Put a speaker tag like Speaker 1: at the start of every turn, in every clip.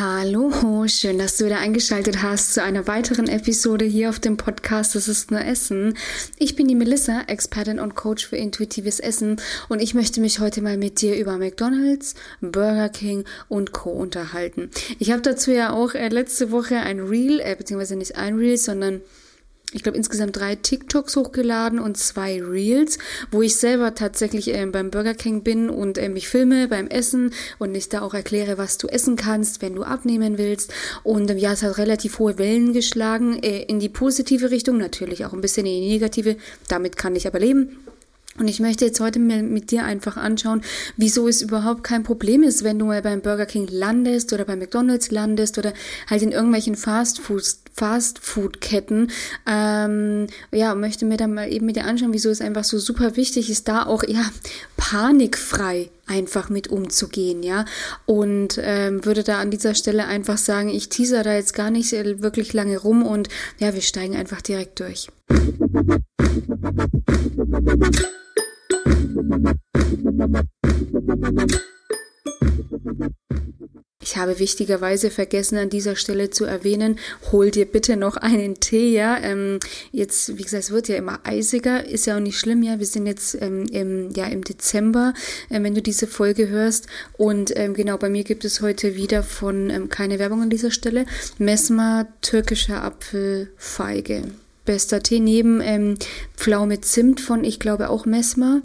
Speaker 1: Hallo, schön, dass du wieder eingeschaltet hast zu einer weiteren Episode hier auf dem Podcast Das ist nur Essen. Ich bin die Melissa, Expertin und Coach für intuitives Essen und ich möchte mich heute mal mit dir über McDonald's, Burger King und Co. unterhalten. Ich habe dazu ja auch äh, letzte Woche ein Reel, äh, beziehungsweise nicht ein Reel, sondern ich glaube, insgesamt drei TikToks hochgeladen und zwei Reels, wo ich selber tatsächlich äh, beim Burger King bin und äh, mich filme beim Essen und ich da auch erkläre, was du essen kannst, wenn du abnehmen willst. Und ähm, ja, es hat relativ hohe Wellen geschlagen äh, in die positive Richtung, natürlich auch ein bisschen in die negative. Damit kann ich aber leben. Und ich möchte jetzt heute mal mit dir einfach anschauen, wieso es überhaupt kein Problem ist, wenn du mal beim Burger King landest oder bei McDonald's landest oder halt in irgendwelchen Fast-Food-Ketten. Ähm, ja, möchte mir dann mal eben mit dir anschauen, wieso es einfach so super wichtig ist, da auch ja panikfrei einfach mit umzugehen, ja. Und ähm, würde da an dieser Stelle einfach sagen, ich teaser da jetzt gar nicht wirklich lange rum und ja, wir steigen einfach direkt durch. Ich habe wichtigerweise vergessen an dieser Stelle zu erwähnen, hol dir bitte noch einen Tee, ja. Ähm, jetzt, wie gesagt, es wird ja immer eisiger, ist ja auch nicht schlimm, ja. Wir sind jetzt ähm, im, ja, im Dezember, äh, wenn du diese Folge hörst. Und ähm, genau, bei mir gibt es heute wieder von, ähm, keine Werbung an dieser Stelle, Mesma türkischer Apfelfeige. Bester Tee neben ähm, Pflaume Zimt von, ich glaube, auch Mesma.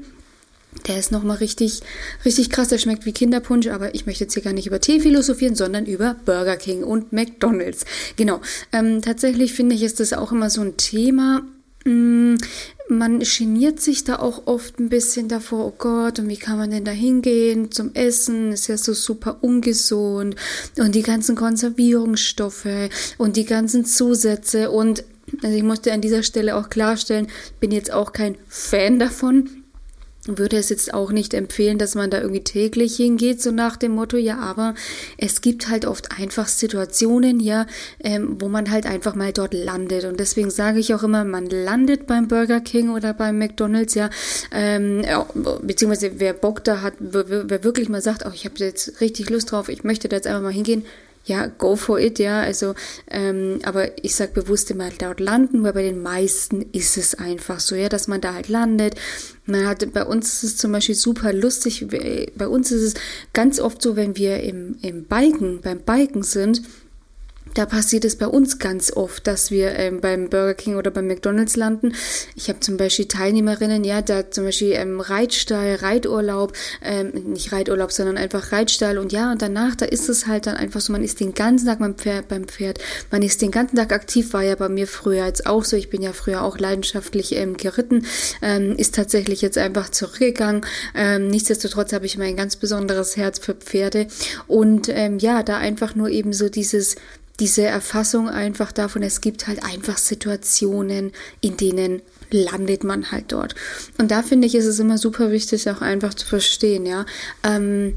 Speaker 1: Der ist nochmal richtig, richtig krass. Der schmeckt wie Kinderpunsch, aber ich möchte jetzt hier gar nicht über Tee philosophieren, sondern über Burger King und McDonalds. Genau. Ähm, tatsächlich finde ich, ist das auch immer so ein Thema. Mm, man geniert sich da auch oft ein bisschen davor, oh Gott, und wie kann man denn da hingehen zum Essen? Ist ja so super ungesund und die ganzen Konservierungsstoffe und die ganzen Zusätze und also ich musste an dieser Stelle auch klarstellen, bin jetzt auch kein Fan davon, würde es jetzt auch nicht empfehlen, dass man da irgendwie täglich hingeht, so nach dem Motto, ja, aber es gibt halt oft einfach Situationen, ja, ähm, wo man halt einfach mal dort landet. Und deswegen sage ich auch immer, man landet beim Burger King oder beim McDonalds, ja, ähm, ja beziehungsweise wer Bock da hat, wer, wer wirklich mal sagt, oh, ich habe jetzt richtig Lust drauf, ich möchte da jetzt einfach mal hingehen, ja, go for it, ja. Also, ähm, aber ich sag bewusst immer dort landen, weil bei den meisten ist es einfach so, ja, dass man da halt landet. Man hat, bei uns ist es zum Beispiel super lustig. Bei uns ist es ganz oft so, wenn wir im, im Biken, beim Biken sind, da passiert es bei uns ganz oft, dass wir ähm, beim Burger King oder beim McDonalds landen. Ich habe zum Beispiel Teilnehmerinnen, ja, da zum Beispiel ähm, Reitstall, Reiturlaub, ähm, nicht Reiturlaub, sondern einfach Reitstall und ja, und danach, da ist es halt dann einfach so, man ist den ganzen Tag beim Pferd, beim Pferd, man ist den ganzen Tag aktiv, war ja bei mir früher jetzt auch so, ich bin ja früher auch leidenschaftlich ähm, geritten, ähm, ist tatsächlich jetzt einfach zurückgegangen. Ähm, nichtsdestotrotz habe ich immer ein ganz besonderes Herz für Pferde und ähm, ja, da einfach nur eben so dieses diese Erfassung einfach davon, es gibt halt einfach Situationen, in denen landet man halt dort. Und da finde ich, ist es immer super wichtig, auch einfach zu verstehen, ja. Ähm,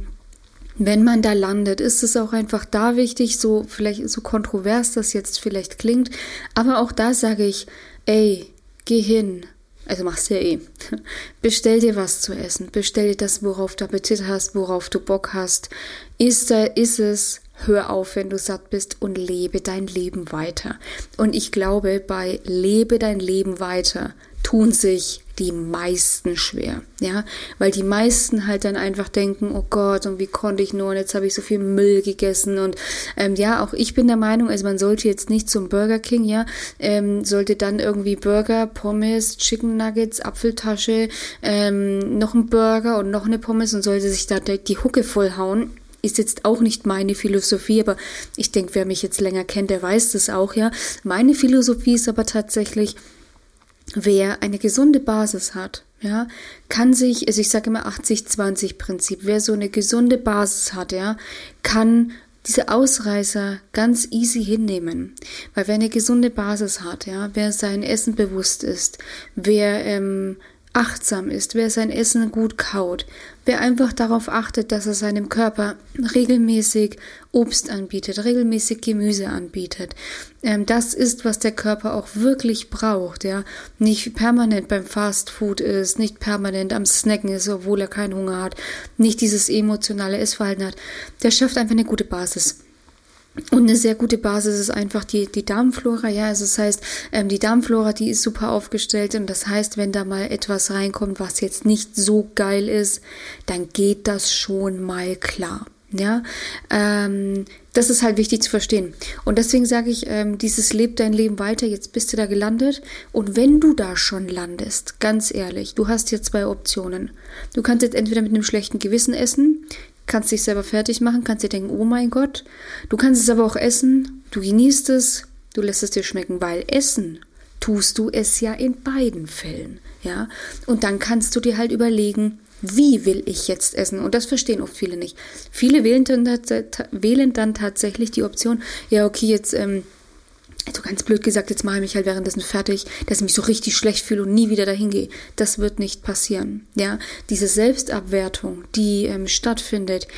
Speaker 1: wenn man da landet, ist es auch einfach da wichtig, so vielleicht so kontrovers das jetzt vielleicht klingt, aber auch da sage ich, ey, geh hin, also machst du ja eh. Bestell dir was zu essen. Bestell dir das, worauf du Appetit hast, worauf du Bock hast. Ist da, ist es, hör auf, wenn du satt bist und lebe dein Leben weiter. Und ich glaube, bei lebe dein Leben weiter tun sich die meisten schwer, ja, weil die meisten halt dann einfach denken, oh Gott, und wie konnte ich nur, und jetzt habe ich so viel Müll gegessen und ähm, ja, auch ich bin der Meinung, also man sollte jetzt nicht zum Burger King, ja, ähm, sollte dann irgendwie Burger, Pommes, Chicken Nuggets, Apfeltasche, ähm, noch ein Burger und noch eine Pommes und sollte sich da die Hucke vollhauen ist jetzt auch nicht meine Philosophie, aber ich denke, wer mich jetzt länger kennt, der weiß das auch, ja. Meine Philosophie ist aber tatsächlich, wer eine gesunde Basis hat, ja, kann sich, also ich sage immer 80-20-Prinzip, wer so eine gesunde Basis hat, ja, kann diese Ausreißer ganz easy hinnehmen. Weil wer eine gesunde Basis hat, ja, wer sein Essen bewusst ist, wer ähm, achtsam ist, wer sein Essen gut kaut, wer einfach darauf achtet, dass er seinem Körper regelmäßig Obst anbietet, regelmäßig Gemüse anbietet. Ähm, das ist, was der Körper auch wirklich braucht, ja. Nicht permanent beim Fast Food ist, nicht permanent am Snacken ist, obwohl er keinen Hunger hat, nicht dieses emotionale Essverhalten hat. Der schafft einfach eine gute Basis. Und eine sehr gute Basis ist einfach die, die Darmflora, ja. Also das heißt, ähm, die Darmflora, die ist super aufgestellt und das heißt, wenn da mal etwas reinkommt, was jetzt nicht so geil ist, dann geht das schon mal klar. Ja, ähm, das ist halt wichtig zu verstehen. Und deswegen sage ich, ähm, dieses lebt dein Leben weiter, jetzt bist du da gelandet. Und wenn du da schon landest, ganz ehrlich, du hast hier zwei Optionen. Du kannst jetzt entweder mit einem schlechten Gewissen essen, kannst dich selber fertig machen, kannst dir denken, oh mein Gott. Du kannst es aber auch essen, du genießt es, du lässt es dir schmecken, weil Essen tust du es ja in beiden Fällen, ja. Und dann kannst du dir halt überlegen, wie will ich jetzt essen? Und das verstehen oft viele nicht. Viele wählen dann, wählen dann tatsächlich die Option, ja, okay, jetzt, ähm, also ganz blöd gesagt, jetzt mache ich mich halt währenddessen fertig, dass ich mich so richtig schlecht fühle und nie wieder dahin gehe. Das wird nicht passieren. Ja, diese Selbstabwertung, die ähm, stattfindet,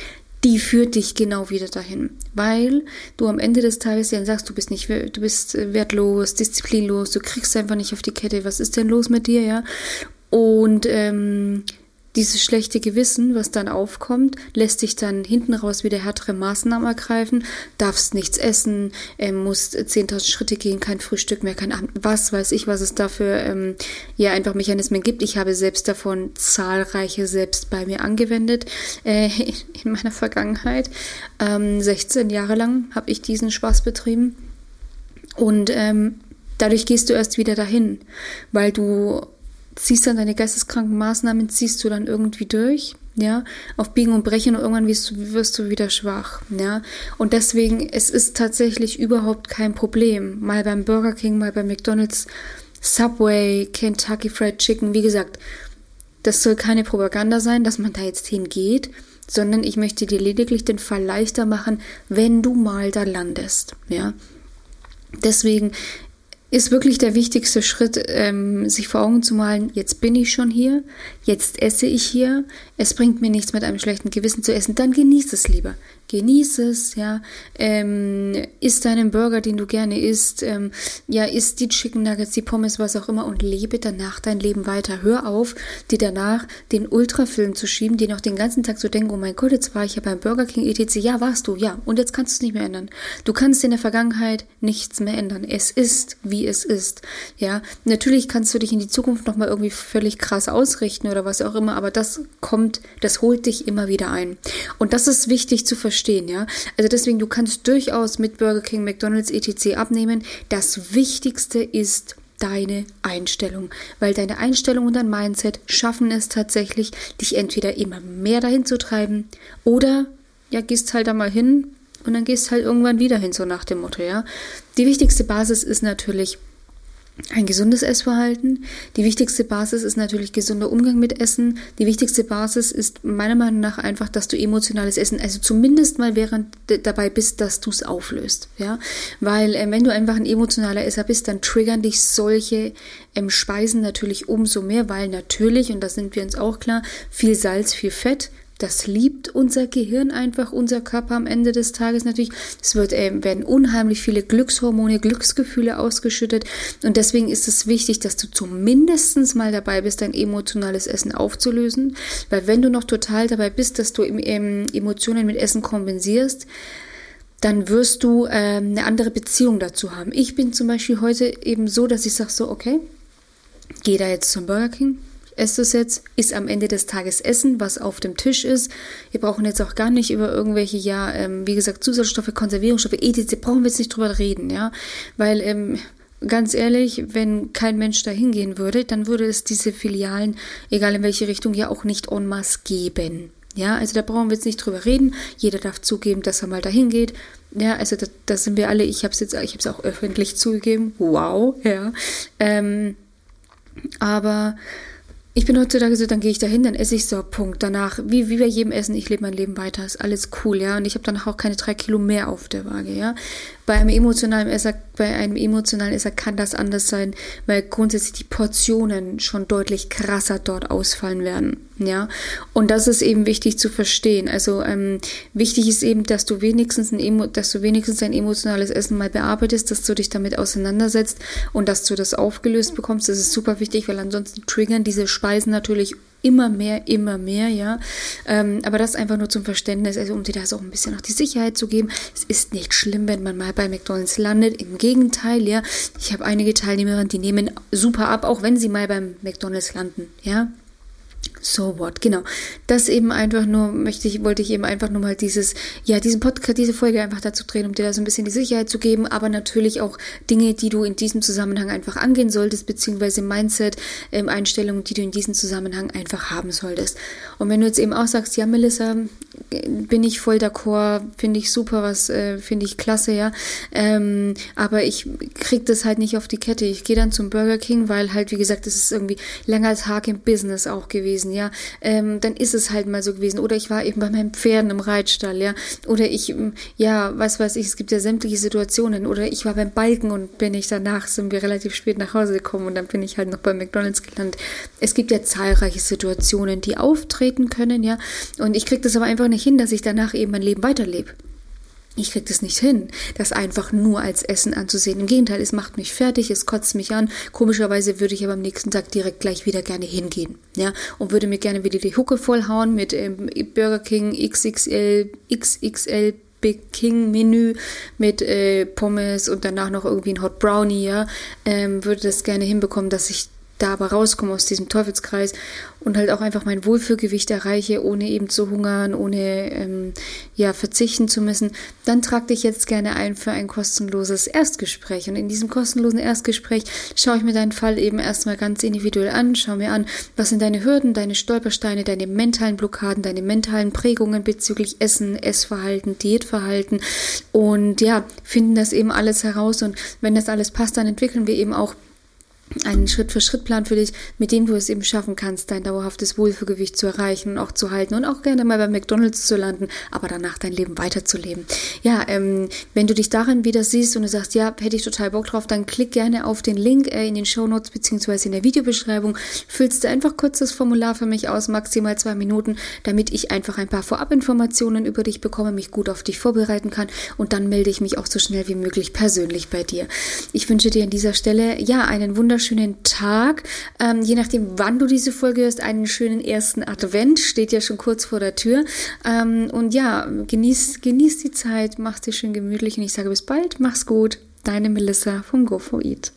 Speaker 1: die führt dich genau wieder dahin, weil du am Ende des Tages dann sagst, du bist nicht, du bist äh, wertlos, disziplinlos, du kriegst einfach nicht auf die Kette. Was ist denn los mit dir, ja? Und ähm, dieses schlechte Gewissen, was dann aufkommt, lässt dich dann hinten raus wieder härtere Maßnahmen ergreifen, darfst nichts essen, äh, musst 10.000 Schritte gehen, kein Frühstück mehr, kein Abend, was weiß ich, was es dafür ähm, ja einfach Mechanismen gibt. Ich habe selbst davon zahlreiche selbst bei mir angewendet äh, in meiner Vergangenheit. Ähm, 16 Jahre lang habe ich diesen Spaß betrieben und ähm, dadurch gehst du erst wieder dahin, weil du ziehst dann deine geisteskranken Maßnahmen, ziehst du dann irgendwie durch, ja, auf Biegen und Brechen und irgendwann wirst du, wirst du wieder schwach, ja. Und deswegen, es ist tatsächlich überhaupt kein Problem. Mal beim Burger King, mal bei McDonalds, Subway, Kentucky Fried Chicken, wie gesagt, das soll keine Propaganda sein, dass man da jetzt hingeht, sondern ich möchte dir lediglich den Fall leichter machen, wenn du mal da landest, ja. Deswegen ist wirklich der wichtigste Schritt, ähm, sich vor Augen zu malen, jetzt bin ich schon hier, jetzt esse ich hier, es bringt mir nichts mit einem schlechten Gewissen zu essen, dann genieß es lieber genieß es, ja, ähm, isst deinen Burger, den du gerne isst, ähm, ja, isst die Chicken Nuggets, die Pommes, was auch immer und lebe danach dein Leben weiter. Hör auf, dir danach den Ultrafilm zu schieben, dir noch den ganzen Tag zu denken, oh mein Gott, jetzt war ich ja beim Burger King etc. Ja, warst du, ja, und jetzt kannst du es nicht mehr ändern. Du kannst in der Vergangenheit nichts mehr ändern. Es ist, wie es ist, ja. Natürlich kannst du dich in die Zukunft nochmal irgendwie völlig krass ausrichten oder was auch immer, aber das kommt, das holt dich immer wieder ein. Und das ist wichtig zu verstehen verstehen, ja. Also deswegen, du kannst durchaus mit Burger King, McDonalds, etc. abnehmen. Das Wichtigste ist deine Einstellung, weil deine Einstellung und dein Mindset schaffen es tatsächlich, dich entweder immer mehr dahin zu treiben oder ja, gehst halt da mal hin und dann gehst halt irgendwann wieder hin, so nach dem Motto, ja. Die wichtigste Basis ist natürlich ein gesundes Essverhalten. Die wichtigste Basis ist natürlich gesunder Umgang mit Essen. Die wichtigste Basis ist meiner Meinung nach einfach, dass du emotionales Essen, also zumindest mal während dabei bist, dass du es auflöst, ja, weil äh, wenn du einfach ein emotionaler Esser bist, dann triggern dich solche ähm, Speisen natürlich umso mehr, weil natürlich und da sind wir uns auch klar, viel Salz, viel Fett das liebt unser Gehirn einfach, unser Körper am Ende des Tages natürlich. Es wird, äh, werden unheimlich viele Glückshormone, Glücksgefühle ausgeschüttet. Und deswegen ist es wichtig, dass du zumindest mal dabei bist, dein emotionales Essen aufzulösen. Weil wenn du noch total dabei bist, dass du ähm, Emotionen mit Essen kompensierst, dann wirst du äh, eine andere Beziehung dazu haben. Ich bin zum Beispiel heute eben so, dass ich sage so, okay, geh da jetzt zum Burger King, esst es jetzt, ist am Ende des Tages Essen, was auf dem Tisch ist. Wir brauchen jetzt auch gar nicht über irgendwelche, ja, ähm, wie gesagt, Zusatzstoffe, Konservierungsstoffe, etc. brauchen wir jetzt nicht drüber reden, ja, weil, ähm, ganz ehrlich, wenn kein Mensch da hingehen würde, dann würde es diese Filialen, egal in welche Richtung, ja auch nicht en masse geben. Ja, also da brauchen wir jetzt nicht drüber reden. Jeder darf zugeben, dass er mal dahin geht. Ja, also da, da sind wir alle. Ich habe es jetzt, ich habe es auch öffentlich zugegeben. Wow, ja. Ähm, aber ich bin heutzutage so, dann gehe ich dahin, dann esse ich so, Punkt. Danach, wie, wie bei jedem Essen, ich lebe mein Leben weiter, ist alles cool, ja. Und ich habe dann auch keine drei Kilo mehr auf der Waage, ja. Bei einem emotionalen Esser, bei einem emotionalen Esser kann das anders sein, weil grundsätzlich die Portionen schon deutlich krasser dort ausfallen werden, Ja, und das ist eben wichtig zu verstehen. Also ähm, wichtig ist eben, dass du wenigstens ein Emo dass du wenigstens ein emotionales Essen mal bearbeitest, dass du dich damit auseinandersetzt und dass du das aufgelöst bekommst. Das ist super wichtig, weil ansonsten triggern diese Speisen natürlich immer mehr, immer mehr, ja. Ähm, aber das einfach nur zum Verständnis, also um dir das auch ein bisschen noch die Sicherheit zu geben. Es ist nicht schlimm, wenn man mal bei McDonalds landet. Im Gegenteil, ja. Ich habe einige Teilnehmerinnen, die nehmen super ab, auch wenn sie mal beim McDonalds landen, ja. So what, genau. Das eben einfach nur, möchte ich, wollte ich eben einfach nur mal dieses, ja, diesen Podcast, diese Folge einfach dazu drehen, um dir da so ein bisschen die Sicherheit zu geben, aber natürlich auch Dinge, die du in diesem Zusammenhang einfach angehen solltest, beziehungsweise Mindset, ähm, Einstellungen, die du in diesem Zusammenhang einfach haben solltest. Und wenn du jetzt eben auch sagst, ja, Melissa, bin ich voll d'accord, finde ich super, was äh, finde ich klasse, ja, ähm, aber ich krieg das halt nicht auf die Kette. Ich gehe dann zum Burger King, weil halt, wie gesagt, das ist irgendwie länger als Tag im Business auch gewesen gewesen, ja, ähm, dann ist es halt mal so gewesen. Oder ich war eben bei meinen Pferden im Reitstall, ja, oder ich, ähm, ja, was weiß ich, es gibt ja sämtliche Situationen. Oder ich war beim Balken und bin ich danach, sind wir relativ spät nach Hause gekommen und dann bin ich halt noch bei McDonalds gelandet. Es gibt ja zahlreiche Situationen, die auftreten können, ja, und ich kriege das aber einfach nicht hin, dass ich danach eben mein Leben weiterlebe. Ich kriege das nicht hin, das einfach nur als Essen anzusehen. Im Gegenteil, es macht mich fertig, es kotzt mich an. Komischerweise würde ich aber am nächsten Tag direkt gleich wieder gerne hingehen, ja, und würde mir gerne wieder die Hucke vollhauen mit ähm, Burger King XXL, XXL Big King Menü mit äh, Pommes und danach noch irgendwie ein Hot Brownie, ja, ähm, würde das gerne hinbekommen, dass ich da aber rauskomme aus diesem Teufelskreis und halt auch einfach mein Wohlfühlgewicht erreiche, ohne eben zu hungern, ohne ähm, ja verzichten zu müssen, dann trag dich jetzt gerne ein für ein kostenloses Erstgespräch. Und in diesem kostenlosen Erstgespräch schaue ich mir deinen Fall eben erstmal ganz individuell an, schaue mir an, was sind deine Hürden, deine Stolpersteine, deine mentalen Blockaden, deine mentalen Prägungen bezüglich Essen, Essverhalten, Diätverhalten und ja, finden das eben alles heraus und wenn das alles passt, dann entwickeln wir eben auch einen Schritt-für-Schritt-Plan für dich, mit dem du es eben schaffen kannst, dein dauerhaftes Wohlfühlgewicht zu erreichen und auch zu halten und auch gerne mal bei McDonalds zu landen, aber danach dein Leben weiterzuleben. Ja, ähm, wenn du dich darin wieder siehst und du sagst, ja, hätte ich total Bock drauf, dann klick gerne auf den Link äh, in den Show Notes in der Videobeschreibung. Füllst du einfach kurz das Formular für mich aus, maximal zwei Minuten, damit ich einfach ein paar Vorabinformationen über dich bekomme, mich gut auf dich vorbereiten kann und dann melde ich mich auch so schnell wie möglich persönlich bei dir. Ich wünsche dir an dieser Stelle, ja, einen wunderschönen wunderschönen Tag. Ähm, je nachdem, wann du diese Folge hörst, einen schönen ersten Advent. Steht ja schon kurz vor der Tür. Ähm, und ja, genieß, genieß die Zeit, mach's dir schön gemütlich und ich sage bis bald. Mach's gut. Deine Melissa vom Go for Eat.